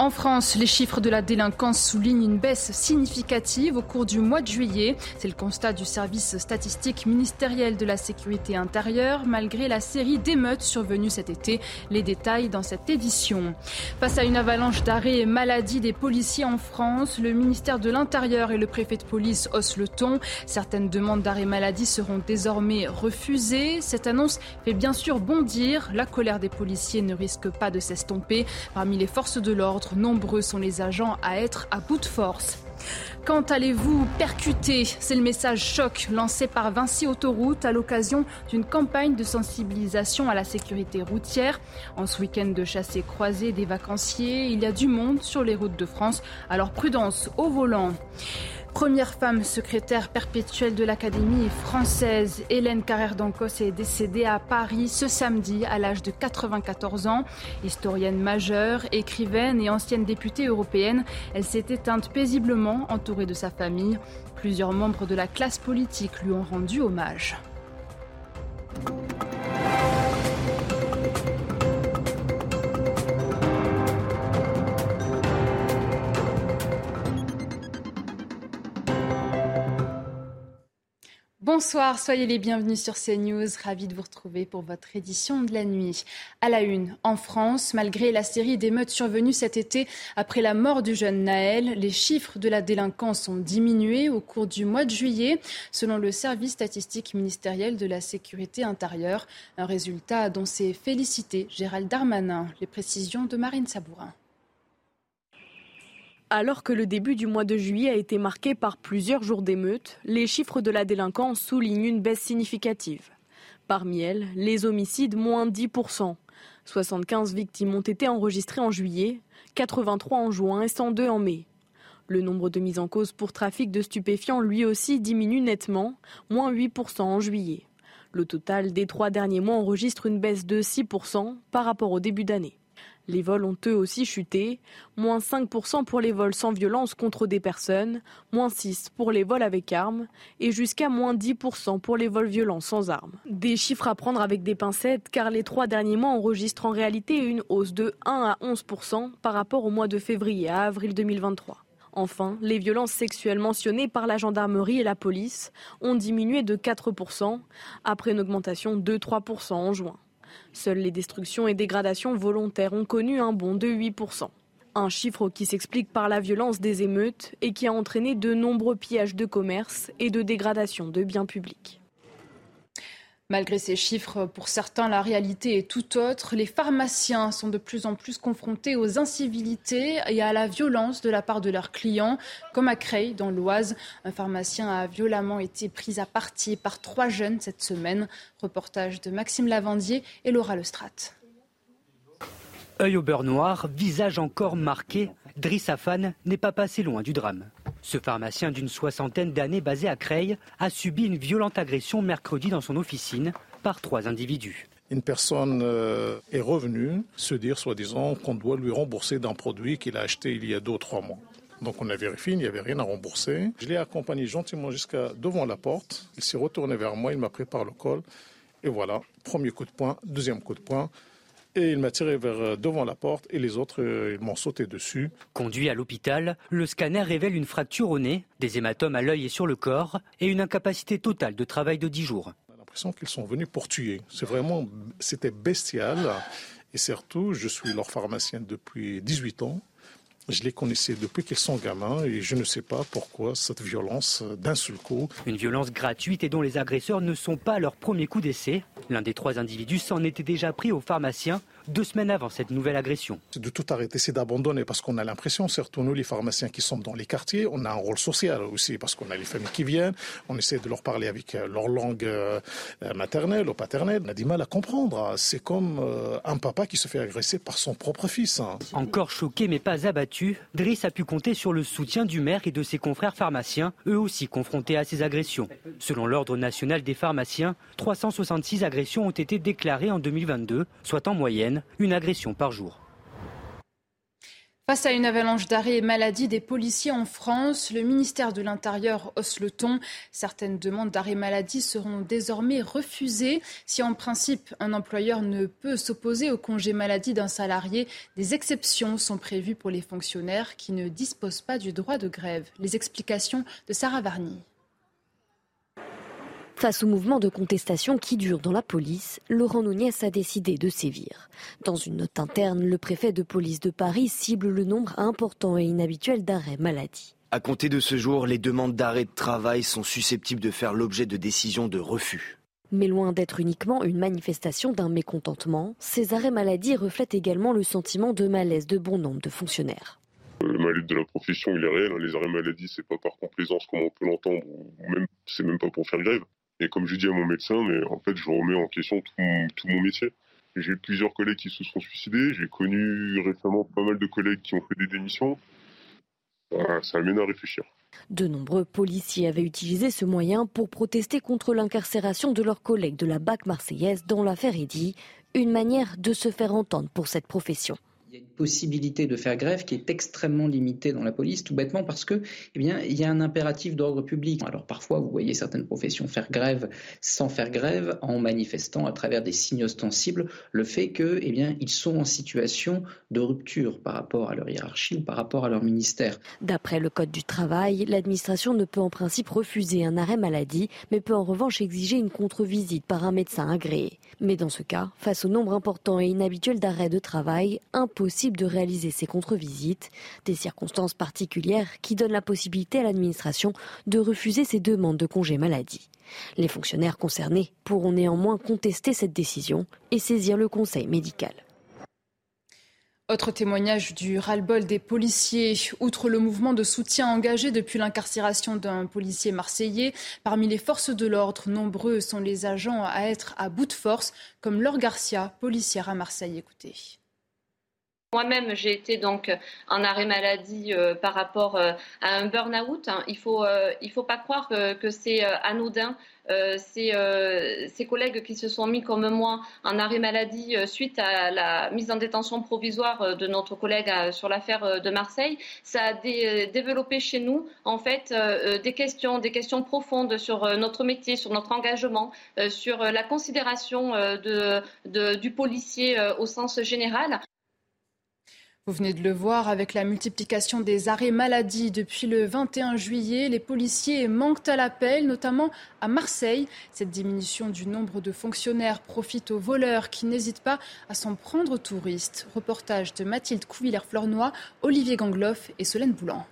En France, les chiffres de la délinquance soulignent une baisse significative au cours du mois de juillet. C'est le constat du service statistique ministériel de la sécurité intérieure, malgré la série d'émeutes survenues cet été. Les détails dans cette édition. Face à une avalanche d'arrêts et maladies des policiers en France, le ministère de l'Intérieur et le préfet de police haussent le ton. Certaines demandes d'arrêt maladie seront désormais refusées. Cette annonce fait bien sûr bondir. La colère des policiers ne risque pas de s'estomper. Parmi les forces de l'ordre, nombreux sont les agents à être à bout de force. Quand allez-vous percuter? C'est le message choc lancé par Vinci Autoroute à l'occasion d'une campagne de sensibilisation à la sécurité routière. En ce week-end de chassé croisé des vacanciers, il y a du monde sur les routes de France, alors prudence au volant. Première femme secrétaire perpétuelle de l'Académie française, Hélène Carrère d'Ancos est décédée à Paris ce samedi à l'âge de 94 ans. Historienne majeure, écrivaine et ancienne députée européenne, elle s'est éteinte paisiblement entourée de sa famille. Plusieurs membres de la classe politique lui ont rendu hommage. Bonsoir, soyez les bienvenus sur CNews. Ravi de vous retrouver pour votre édition de la nuit. À la une, en France, malgré la série d'émeutes survenues cet été après la mort du jeune Naël, les chiffres de la délinquance ont diminué au cours du mois de juillet, selon le service statistique ministériel de la sécurité intérieure. Un résultat dont s'est félicité Gérald Darmanin. Les précisions de Marine Sabourin. Alors que le début du mois de juillet a été marqué par plusieurs jours d'émeutes, les chiffres de la délinquance soulignent une baisse significative. Parmi elles, les homicides moins 10%. 75 victimes ont été enregistrées en juillet, 83 en juin et 102 en mai. Le nombre de mises en cause pour trafic de stupéfiants lui aussi diminue nettement, moins 8% en juillet. Le total des trois derniers mois enregistre une baisse de 6% par rapport au début d'année. Les vols ont eux aussi chuté, moins 5% pour les vols sans violence contre des personnes, moins 6% pour les vols avec armes et jusqu'à moins 10% pour les vols violents sans armes. Des chiffres à prendre avec des pincettes car les trois derniers mois enregistrent en réalité une hausse de 1 à 11% par rapport au mois de février à avril 2023. Enfin, les violences sexuelles mentionnées par la gendarmerie et la police ont diminué de 4% après une augmentation de 3% en juin. Seules les destructions et dégradations volontaires ont connu un bond de 8%. Un chiffre qui s'explique par la violence des émeutes et qui a entraîné de nombreux pillages de commerce et de dégradation de biens publics. Malgré ces chiffres, pour certains, la réalité est tout autre. Les pharmaciens sont de plus en plus confrontés aux incivilités et à la violence de la part de leurs clients, comme à Creil, dans l'Oise. Un pharmacien a violemment été pris à partie par trois jeunes cette semaine. Reportage de Maxime Lavandier et Laura Lestrade. Œil au beurre noir, visage encore marqué, Driss Afan n'est pas passé loin du drame. Ce pharmacien d'une soixantaine d'années basé à Creil a subi une violente agression mercredi dans son officine par trois individus. Une personne euh, est revenue se dire, soi-disant, qu'on doit lui rembourser d'un produit qu'il a acheté il y a deux ou trois mois. Donc on a vérifié, il n'y avait rien à rembourser. Je l'ai accompagné gentiment jusqu'à devant la porte. Il s'est retourné vers moi, il m'a pris par le col. Et voilà, premier coup de poing, deuxième coup de poing. Et il m'a tiré vers euh, devant la porte et les autres, euh, ils m'ont sauté dessus. Conduit à l'hôpital, le scanner révèle une fracture au nez, des hématomes à l'œil et sur le corps et une incapacité totale de travail de 10 jours. On a l'impression qu'ils sont venus pour tuer. C'est vraiment, c'était bestial. Et surtout, je suis leur pharmacien depuis 18 ans. Je les connaissais depuis qu'ils sont gamins et je ne sais pas pourquoi cette violence d'un seul coup. Une violence gratuite et dont les agresseurs ne sont pas leur premier coup d'essai. L'un des trois individus s'en était déjà pris au pharmacien deux semaines avant cette nouvelle agression. De tout arrêter, c'est d'abandonner parce qu'on a l'impression, surtout nous les pharmaciens qui sommes dans les quartiers, on a un rôle social aussi parce qu'on a les familles qui viennent, on essaie de leur parler avec euh, leur langue euh, maternelle ou paternelle. On a du mal à comprendre. C'est comme euh, un papa qui se fait agresser par son propre fils. Hein. Encore choqué mais pas abattu, Driss a pu compter sur le soutien du maire et de ses confrères pharmaciens, eux aussi confrontés à ces agressions. Selon l'Ordre national des pharmaciens, 366 agressions ont été déclarées en 2022, soit en moyenne une agression par jour. Face à une avalanche d'arrêts et maladies des policiers en France, le ministère de l'Intérieur hausse le ton. Certaines demandes d'arrêt maladie seront désormais refusées. Si en principe un employeur ne peut s'opposer au congé maladie d'un salarié, des exceptions sont prévues pour les fonctionnaires qui ne disposent pas du droit de grève. Les explications de Sarah Varny. Face au mouvement de contestation qui dure dans la police, Laurent Nunez a décidé de sévir. Dans une note interne, le préfet de police de Paris cible le nombre important et inhabituel d'arrêts maladie. À compter de ce jour, les demandes d'arrêt de travail sont susceptibles de faire l'objet de décisions de refus. Mais loin d'être uniquement une manifestation d'un mécontentement, ces arrêts maladie reflètent également le sentiment de malaise de bon nombre de fonctionnaires. Le malaise de la profession, il est réel. Les arrêts maladie, c'est pas par complaisance comme on peut l'entendre, ou même c'est même pas pour faire grève. Et comme je dis à mon médecin, en fait, je remets en question tout mon, métier. J'ai plusieurs collègues qui se sont suicidés. J'ai connu récemment pas mal de collègues qui ont fait des démissions. ça amène à réfléchir. De nombreux policiers avaient utilisé ce moyen pour protester contre l'incarcération de leurs collègues de la BAC marseillaise dans l'affaire Eddy, une manière de se faire entendre pour cette profession il y a une possibilité de faire grève qui est extrêmement limitée dans la police, tout bêtement parce que, eh bien, il y a un impératif d'ordre public. Alors parfois, vous voyez certaines professions faire grève sans faire grève, en manifestant à travers des signes ostensibles le fait que, eh bien, ils sont en situation de rupture par rapport à leur hiérarchie ou par rapport à leur ministère. D'après le code du travail, l'administration ne peut en principe refuser un arrêt maladie, mais peut en revanche exiger une contre-visite par un médecin agréé. Mais dans ce cas, face au nombre important et inhabituel d'arrêts de travail, un de réaliser ces contre-visites, des circonstances particulières qui donnent la possibilité à l'administration de refuser ces demandes de congé maladie. Les fonctionnaires concernés pourront néanmoins contester cette décision et saisir le conseil médical. Autre témoignage du ras-le-bol des policiers. Outre le mouvement de soutien engagé depuis l'incarcération d'un policier marseillais, parmi les forces de l'ordre, nombreux sont les agents à être à bout de force, comme Laure Garcia, policière à Marseille. Écoutez. Moi-même, j'ai été donc en arrêt maladie euh, par rapport euh, à un burn-out. Hein. Il ne faut, euh, faut pas croire que, c'est anodin. Ces, collègues qui se sont mis comme moi en arrêt maladie suite à la mise en détention provisoire de notre collègue sur l'affaire de Marseille, ça a développé chez nous en fait des questions, des questions profondes sur notre métier, sur notre engagement, sur la considération du policier au sens général. Vous venez de le voir avec la multiplication des arrêts maladie depuis le 21 juillet. Les policiers manquent à l'appel, notamment à Marseille. Cette diminution du nombre de fonctionnaires profite aux voleurs qui n'hésitent pas à s'en prendre aux touristes. Reportage de Mathilde Couvillère-Flornois, Olivier Gangloff et Solène Boulan.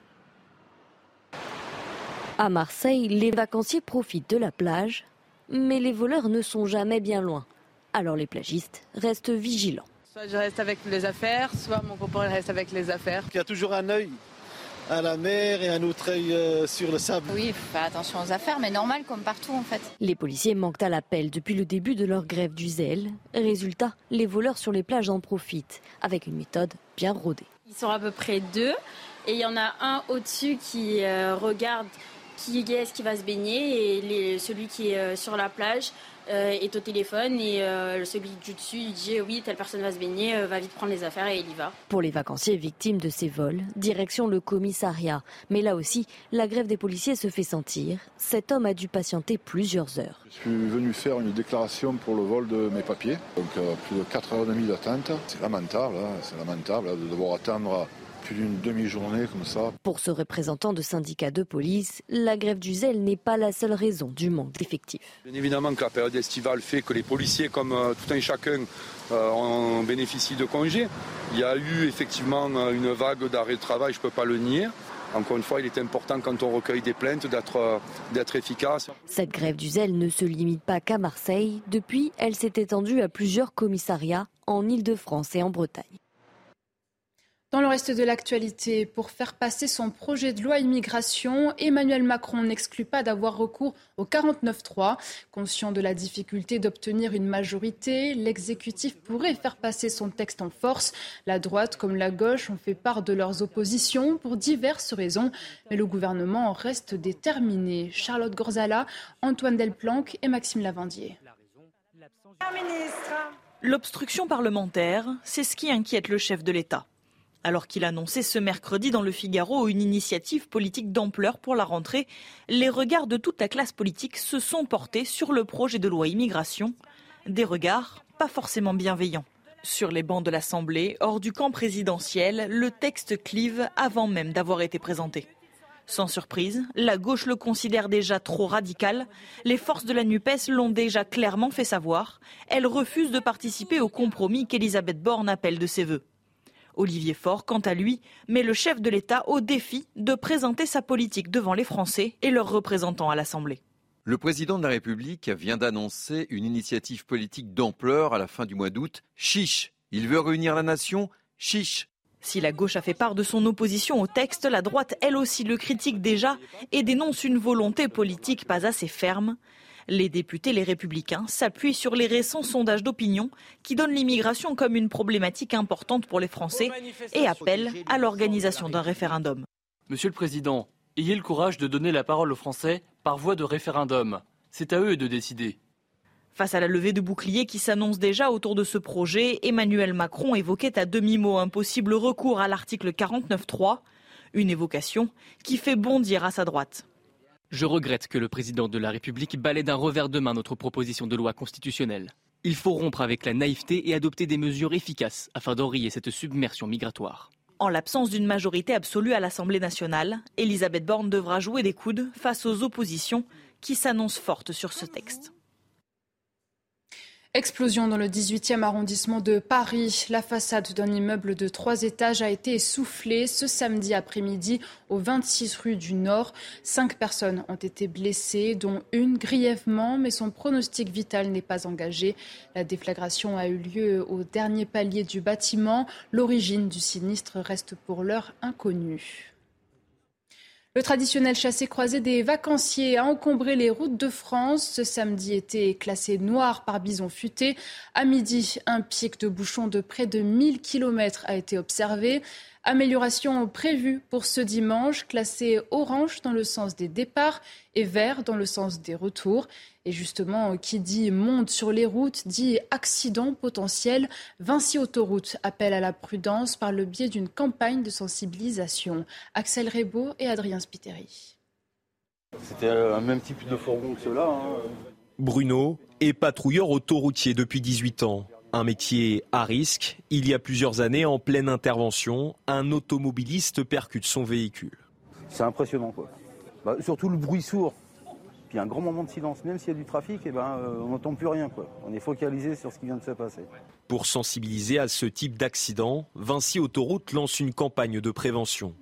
À Marseille, les vacanciers profitent de la plage, mais les voleurs ne sont jamais bien loin. Alors les plagistes restent vigilants. Soit je reste avec les affaires, soit mon copain reste avec les affaires. Il y a toujours un œil à la mer et un autre œil euh, sur le sable. Oui, il faut faire attention aux affaires, mais normal comme partout en fait. Les policiers manquent à l'appel depuis le début de leur grève du zèle. Résultat, les voleurs sur les plages en profitent, avec une méthode bien rodée. Ils sont à peu près deux, et il y en a un au-dessus qui euh, regarde qui est-ce qui va se baigner, et celui qui est euh, sur la plage est au téléphone et euh, celui du dessus il dit oui telle personne va se baigner, euh, va vite prendre les affaires et il y va. Pour les vacanciers victimes de ces vols, direction le commissariat. Mais là aussi, la grève des policiers se fait sentir. Cet homme a dû patienter plusieurs heures. Je suis venu faire une déclaration pour le vol de mes papiers, donc plus de 4 heures et demie d'attente. C'est lamentable, hein, c'est lamentable de devoir attendre plus d'une demi-journée comme ça. Pour ce représentant de syndicat de police, la grève du zèle n'est pas la seule raison du manque d'effectifs. Bien évidemment que la période estivale fait que les policiers, comme euh, tout un chacun, euh, en bénéficient de congés. Il y a eu effectivement euh, une vague d'arrêt de travail, je ne peux pas le nier. Encore une fois, il est important quand on recueille des plaintes d'être, d'être efficace. Cette grève du zèle ne se limite pas qu'à Marseille. Depuis, elle s'est étendue à plusieurs commissariats en Ile-de-France et en Bretagne. Dans le reste de l'actualité, pour faire passer son projet de loi immigration, Emmanuel Macron n'exclut pas d'avoir recours au 49-3. Conscient de la difficulté d'obtenir une majorité, l'exécutif pourrait faire passer son texte en force. La droite comme la gauche ont fait part de leurs oppositions pour diverses raisons, mais le gouvernement reste déterminé. Charlotte Gorzala, Antoine Delplanque et Maxime Lavandier. L'obstruction parlementaire, c'est ce qui inquiète le chef de l'État alors qu'il annonçait ce mercredi dans le Figaro une initiative politique d'ampleur pour la rentrée, les regards de toute la classe politique se sont portés sur le projet de loi immigration, des regards pas forcément bienveillants. Sur les bancs de l'Assemblée, hors du camp présidentiel, le texte clive avant même d'avoir été présenté. Sans surprise, la gauche le considère déjà trop radical. Les forces de la NUPES l'ont déjà clairement fait savoir. Elle refuse de participer au compromis qu'Elisabeth Borne appelle de ses voeux. Olivier Faure, quant à lui, met le chef de l'État au défi de présenter sa politique devant les Français et leurs représentants à l'Assemblée. Le président de la République vient d'annoncer une initiative politique d'ampleur à la fin du mois d'août. Chiche Il veut réunir la nation Chiche si la gauche a fait part de son opposition au texte, la droite, elle aussi, le critique déjà et dénonce une volonté politique pas assez ferme. Les députés, les républicains, s'appuient sur les récents sondages d'opinion qui donnent l'immigration comme une problématique importante pour les Français et appellent à l'organisation d'un référendum. Monsieur le Président, ayez le courage de donner la parole aux Français par voie de référendum. C'est à eux de décider. Face à la levée de boucliers qui s'annonce déjà autour de ce projet, Emmanuel Macron évoquait à demi-mot un possible recours à l'article 49.3, une évocation qui fait bondir à sa droite. Je regrette que le président de la République balaie d'un revers de main notre proposition de loi constitutionnelle. Il faut rompre avec la naïveté et adopter des mesures efficaces afin d'enrayer cette submersion migratoire. En l'absence d'une majorité absolue à l'Assemblée nationale, Elisabeth Borne devra jouer des coudes face aux oppositions qui s'annoncent fortes sur ce texte. Explosion dans le 18e arrondissement de Paris. La façade d'un immeuble de trois étages a été essoufflée ce samedi après-midi au 26 rue du Nord. Cinq personnes ont été blessées, dont une grièvement, mais son pronostic vital n'est pas engagé. La déflagration a eu lieu au dernier palier du bâtiment. L'origine du sinistre reste pour l'heure inconnue. Le traditionnel chassé-croisé des vacanciers a encombré les routes de France. Ce samedi était classé noir par bison futé. À midi, un pic de bouchon de près de 1000 km a été observé. Amélioration prévue pour ce dimanche, classé orange dans le sens des départs et vert dans le sens des retours. Et justement, qui dit monde sur les routes dit accident potentiel. Vinci Autoroute appelle à la prudence par le biais d'une campagne de sensibilisation. Axel Rebaud et Adrien Spiteri. C'était un même type de fourgon que ceux-là. Hein. Bruno est patrouilleur autoroutier depuis 18 ans. Un métier à risque. Il y a plusieurs années, en pleine intervention, un automobiliste percute son véhicule. C'est impressionnant, quoi. Bah, surtout le bruit sourd. Puis un grand moment de silence. Même s'il y a du trafic, eh ben, euh, on n'entend plus rien. Quoi. On est focalisé sur ce qui vient de se passer. Pour sensibiliser à ce type d'accident, Vinci Autoroute lance une campagne de prévention.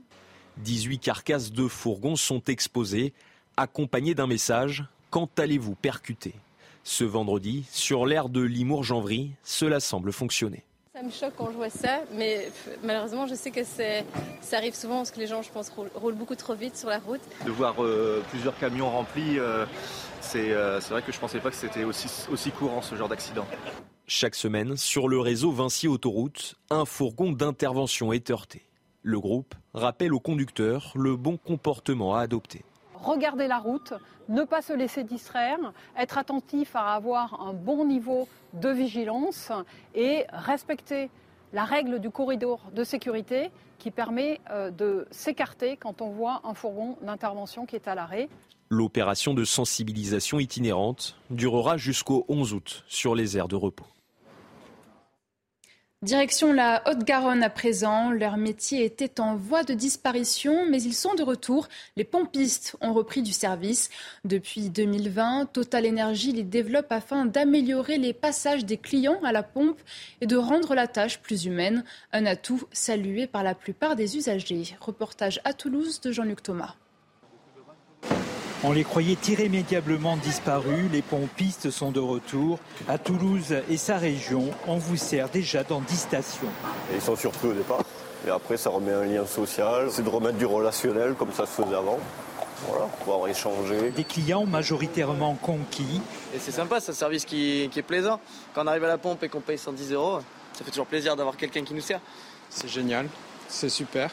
18 carcasses de fourgons sont exposées, accompagnées d'un message Quand allez-vous percuter? Ce vendredi, sur l'aire de Limours-Janvry, cela semble fonctionner. Ça me choque quand je vois ça, mais malheureusement, je sais que ça arrive souvent parce que les gens, je pense, roulent, beaucoup trop vite sur la route. De voir euh, plusieurs camions remplis, euh, euh, c'est vrai que je ne pensais pas que c'était aussi, aussi courant ce genre d'accident. Chaque semaine, sur le réseau Vinci Autoroute, un fourgon d'intervention est heurté. Le groupe rappelle aux conducteurs le bon comportement à adopter regarder la route, ne pas se laisser distraire, être attentif à avoir un bon niveau de vigilance et respecter la règle du corridor de sécurité qui permet euh, de s'écarter quand on voit un fourgon d'intervention qui est à l'arrêt. L'opération de sensibilisation itinérante durera jusqu'au 11 août sur les aires de repos. Direction la Haute-Garonne à présent. Leur métier était en voie de disparition, mais ils sont de retour. Les pompistes ont repris du service. Depuis 2020, Total Energy les développe afin d'améliorer les passages des clients à la pompe et de rendre la tâche plus humaine. Un atout salué par la plupart des usagers. Reportage à Toulouse de Jean-Luc Thomas. On les croyait irrémédiablement disparus. Les pompistes sont de retour. À Toulouse et sa région, on vous sert déjà dans 10 stations. ils sont surpris au départ. Et après, ça remet un lien social. C'est de remettre du relationnel comme ça se faisait avant. Voilà, pouvoir échanger. Des clients majoritairement conquis. Et c'est sympa, c'est un service qui, est plaisant. Quand on arrive à la pompe et qu'on paye 110 euros, ça fait toujours plaisir d'avoir quelqu'un qui nous sert. C'est génial, c'est super.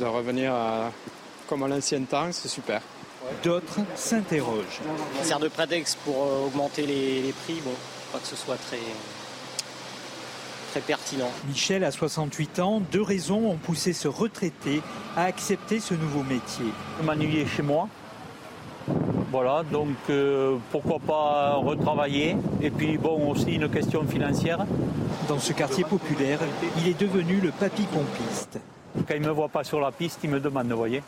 De revenir comme à l'ancien temps, c'est super. D'autres s'interrogent. Ça sert de prétexte pour euh, augmenter les, prix. Bon, pas que ce soit très, très pertinent. Michel a 68 ans. Deux raisons ont poussé ce retraité à accepter ce nouveau métier. M'ennuyer chez moi. Voilà, donc euh, pourquoi pas retravailler Et puis bon, aussi une question financière. Dans ce quartier populaire, il est devenu le papy pompiste. Quand ils ne me voient pas sur la piste, ils me demandent, vous voyez.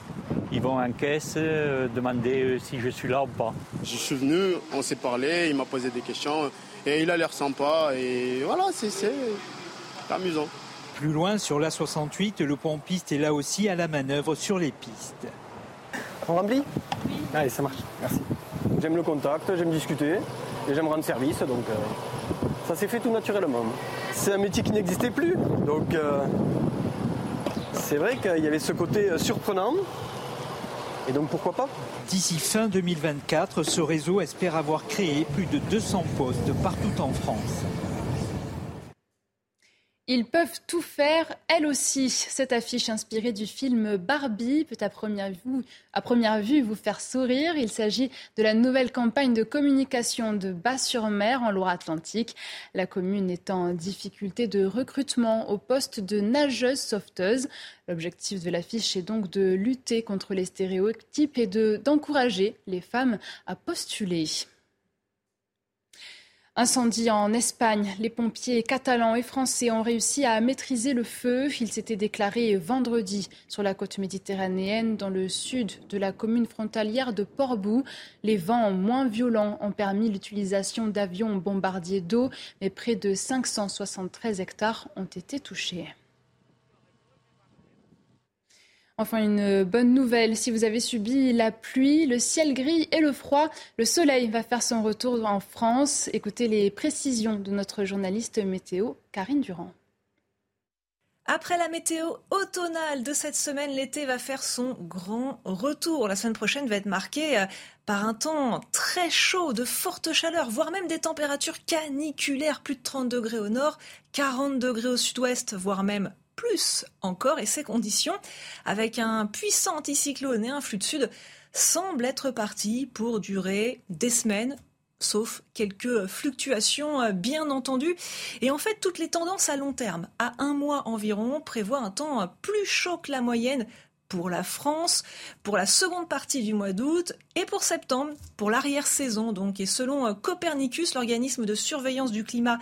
Ils vont en caisse euh, demander euh, si je suis là ou pas. Je suis venu, on s'est parlé, il m'a posé des questions et il a l'air sympa et voilà, c'est amusant. Plus loin, sur l'A68, le pompiste est là aussi à la manœuvre sur les pistes. On remplit Oui. Allez, ça marche, merci. J'aime le contact, j'aime discuter et j'aime rendre service, donc euh, ça s'est fait tout naturellement. C'est un métier qui n'existait plus, donc c'est vrai qu'il y avait ce côté surprenant. Et donc pourquoi pas D'ici fin 2024, ce réseau espère avoir créé plus de 200 postes partout en France. Ils peuvent tout faire, elles aussi. Cette affiche inspirée du film Barbie peut à première vue, vous faire sourire. Il s'agit de la nouvelle campagne de communication de Bas-sur-Mer en Loire-Atlantique. La commune est en difficulté de recrutement au poste de nageuse sauveteuse. L'objectif de l'affiche est donc de lutter contre les stéréotypes et d'encourager les femmes à postuler. Incendie en Espagne. Les pompiers catalans et français ont réussi à maîtriser le feu. Il s'était déclaré vendredi sur la côte méditerranéenne, dans le sud de la commune frontalière de Portbou. Les vents moins violents ont permis l'utilisation d'avions bombardiers d'eau, mais près de 573 hectares ont été touchés. Enfin, une bonne nouvelle, si vous avez subi la pluie, le ciel gris et le froid, le soleil va faire son retour en France. Écoutez les précisions de notre journaliste météo, Karine Durand. Après la météo automnale de cette semaine, l'été va faire son grand retour. La semaine prochaine va être marquée euh, par un temps très chaud, de fortes chaleurs, voire même des températures caniculaires, plus de 30 degrés au nord, 40 degrés au sud-ouest, voire même plus encore, et ces conditions, avec un puissant anticyclone et un flux de sud, semblent être partis pour durer des semaines, sauf quelques fluctuations euh, bien entendu. Et en fait, toutes les tendances à long terme, à un mois environ, prévoient un temps plus chaud que la moyenne pour la France, pour la seconde partie du mois d'août et pour septembre, pour l'arrière-saison. Donc, et selon euh, Copernicus, l'organisme de surveillance du climat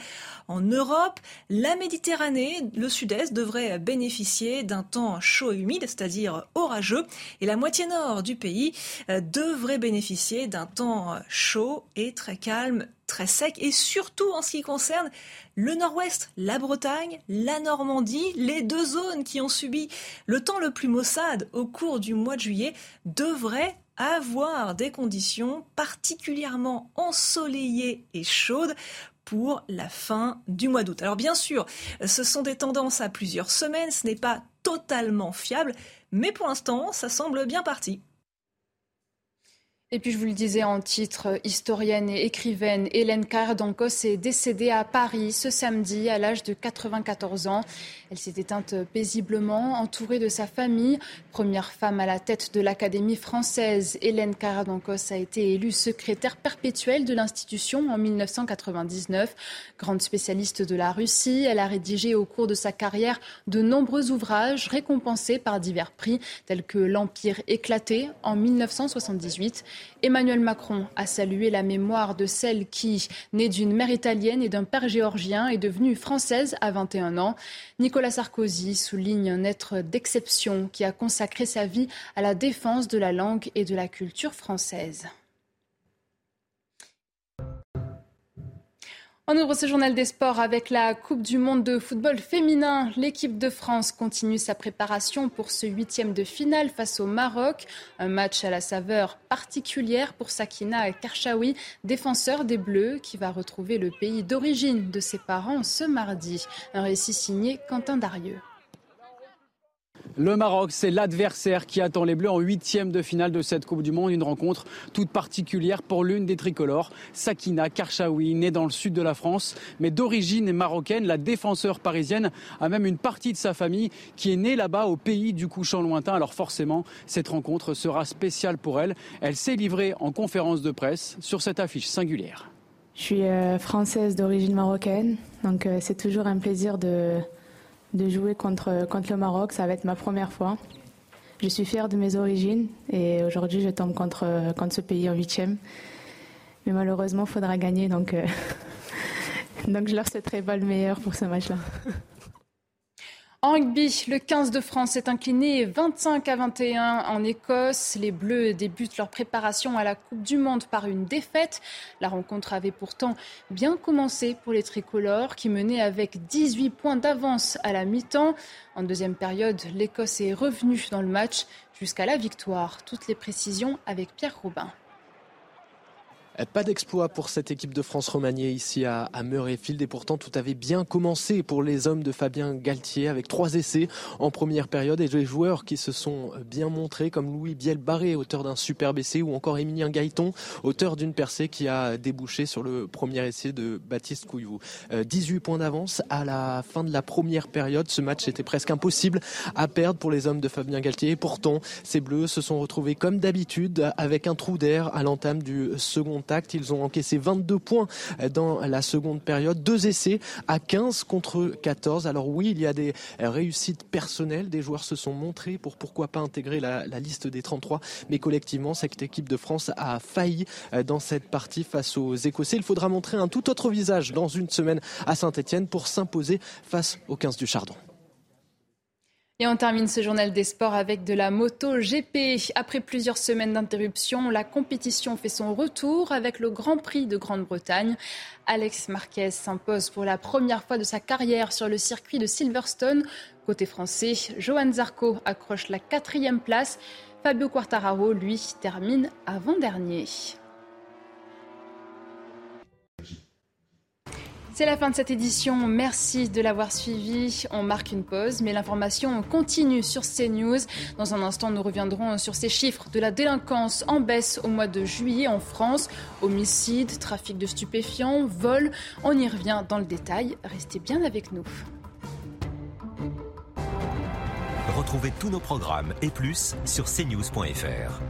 en Europe, la Méditerranée, le sud-est, devrait bénéficier d'un temps chaud et humide, c'est-à-dire orageux, et la moitié nord du pays euh, devrait bénéficier d'un temps chaud et très calme très sec et surtout en ce qui concerne le nord-ouest, la Bretagne, la Normandie, les deux zones qui ont subi le temps le plus maussade au cours du mois de juillet devraient avoir des conditions particulièrement ensoleillées et chaudes pour la fin du mois d'août. Alors bien sûr, ce sont des tendances à plusieurs semaines, ce n'est pas totalement fiable, mais pour l'instant, ça semble bien parti. Et puis je vous le disais en titre, historienne et écrivaine Hélène Cardancos est décédée à Paris ce samedi à l'âge de 94 ans. Elle s'est éteinte paisiblement, entourée de sa famille. Première femme à la tête de l'Académie française, Hélène Cardancos a été élue secrétaire perpétuelle de l'institution en 1999. Grande spécialiste de la Russie, elle a rédigé au cours de sa carrière de nombreux ouvrages récompensés par divers prix tels que L'Empire éclaté en 1978 Emmanuel Macron a salué la mémoire de celle qui, née d'une mère italienne et d'un père géorgien, est devenue française à 21 ans. Nicolas Sarkozy souligne un être d'exception qui a consacré sa vie à la défense de la langue et de la culture française. On ouvre ce journal des sports avec la Coupe du monde de football féminin. L'équipe de France continue sa préparation pour ce huitième de finale face au Maroc. Un match à la saveur particulière pour Sakina Karchaoui, défenseur des Bleus, qui va retrouver le pays d'origine de ses parents ce mardi. Un récit signé Quentin Darieux. Le Maroc, c'est l'adversaire qui attend les Bleus en huitième de finale de cette Coupe du Monde. Une rencontre toute particulière pour l'une des tricolores, Sakina Karchaoui, née dans le sud de la France, mais d'origine marocaine. La défenseur parisienne a même une partie de sa famille qui est née là-bas au pays du couchant lointain. Alors forcément, cette rencontre sera spéciale pour elle. Elle s'est livrée en conférence de presse sur cette affiche singulière. Je suis euh, française d'origine marocaine, donc euh, c'est toujours un plaisir de de jouer contre, contre le Maroc. Ça va être ma première fois. Je suis fière de mes origines et aujourd'hui je tombe contre, contre ce pays en huitième. Mais malheureusement, il faudra gagner, donc, euh, donc je leur souhaiterai pas le meilleur pour ce match-là. En rugby, le 15 de France est incliné 25 à 21 en Écosse. Les Bleus débutent leur préparation à la Coupe du Monde par une défaite. La rencontre avait pourtant bien commencé pour les tricolores qui menaient avec 18 points d'avance à la mi-temps. En deuxième période, l'Écosse est revenue dans le match jusqu'à la victoire. Toutes les précisions avec Pierre Robin. Pas d'exploit pour cette équipe de France remaniée ici à, Murrayfield et pourtant tout avait bien commencé pour les hommes de Fabien Galtier avec trois essais en première période et des joueurs qui se sont bien montrés comme Louis Biel-Barré, auteur d'un superbe essai ou encore Émilien Gaëton, auteur d'une percée qui a débouché sur le premier essai de Baptiste Couillou. 18 euh, points d'avance à la fin de la première période. Ce match était presque impossible à perdre pour les hommes de Fabien Galtier et pourtant ces Bleus se sont retrouvés comme d'habitude avec un trou d'air à l'entame du second ils ont encaissé 22 points dans la seconde période, deux essais à 15 contre 14. Alors oui, il y a des réussites personnelles, des joueurs se sont montrés pour pourquoi pas intégrer la, liste des 33, mais collectivement, cette équipe de France a failli dans cette partie face aux Écossais. Il faudra montrer un tout autre visage dans une semaine à Saint-Etienne pour s'imposer face aux 15 du Chardon. Et on termine ce journal des sports avec de la moto GP. Après plusieurs semaines d'interruption, la compétition fait son retour avec le Grand Prix de Grande-Bretagne. Alex Marquez s'impose pour la première fois de sa carrière sur le circuit de Silverstone. Côté français, Johan Zarco accroche la quatrième place. Fabio Quartararo, lui, termine avant-dernier. C'est la fin de cette édition. Merci de l'avoir suivi. On marque une pause, mais l'information continue sur CNews. Dans un instant, nous reviendrons sur ces chiffres de la délinquance en baisse au mois de juillet en France. Homicide, trafic de stupéfiants, vol. On y revient dans le détail. Restez bien avec nous. Retrouvez tous nos programmes et plus sur cnews.fr.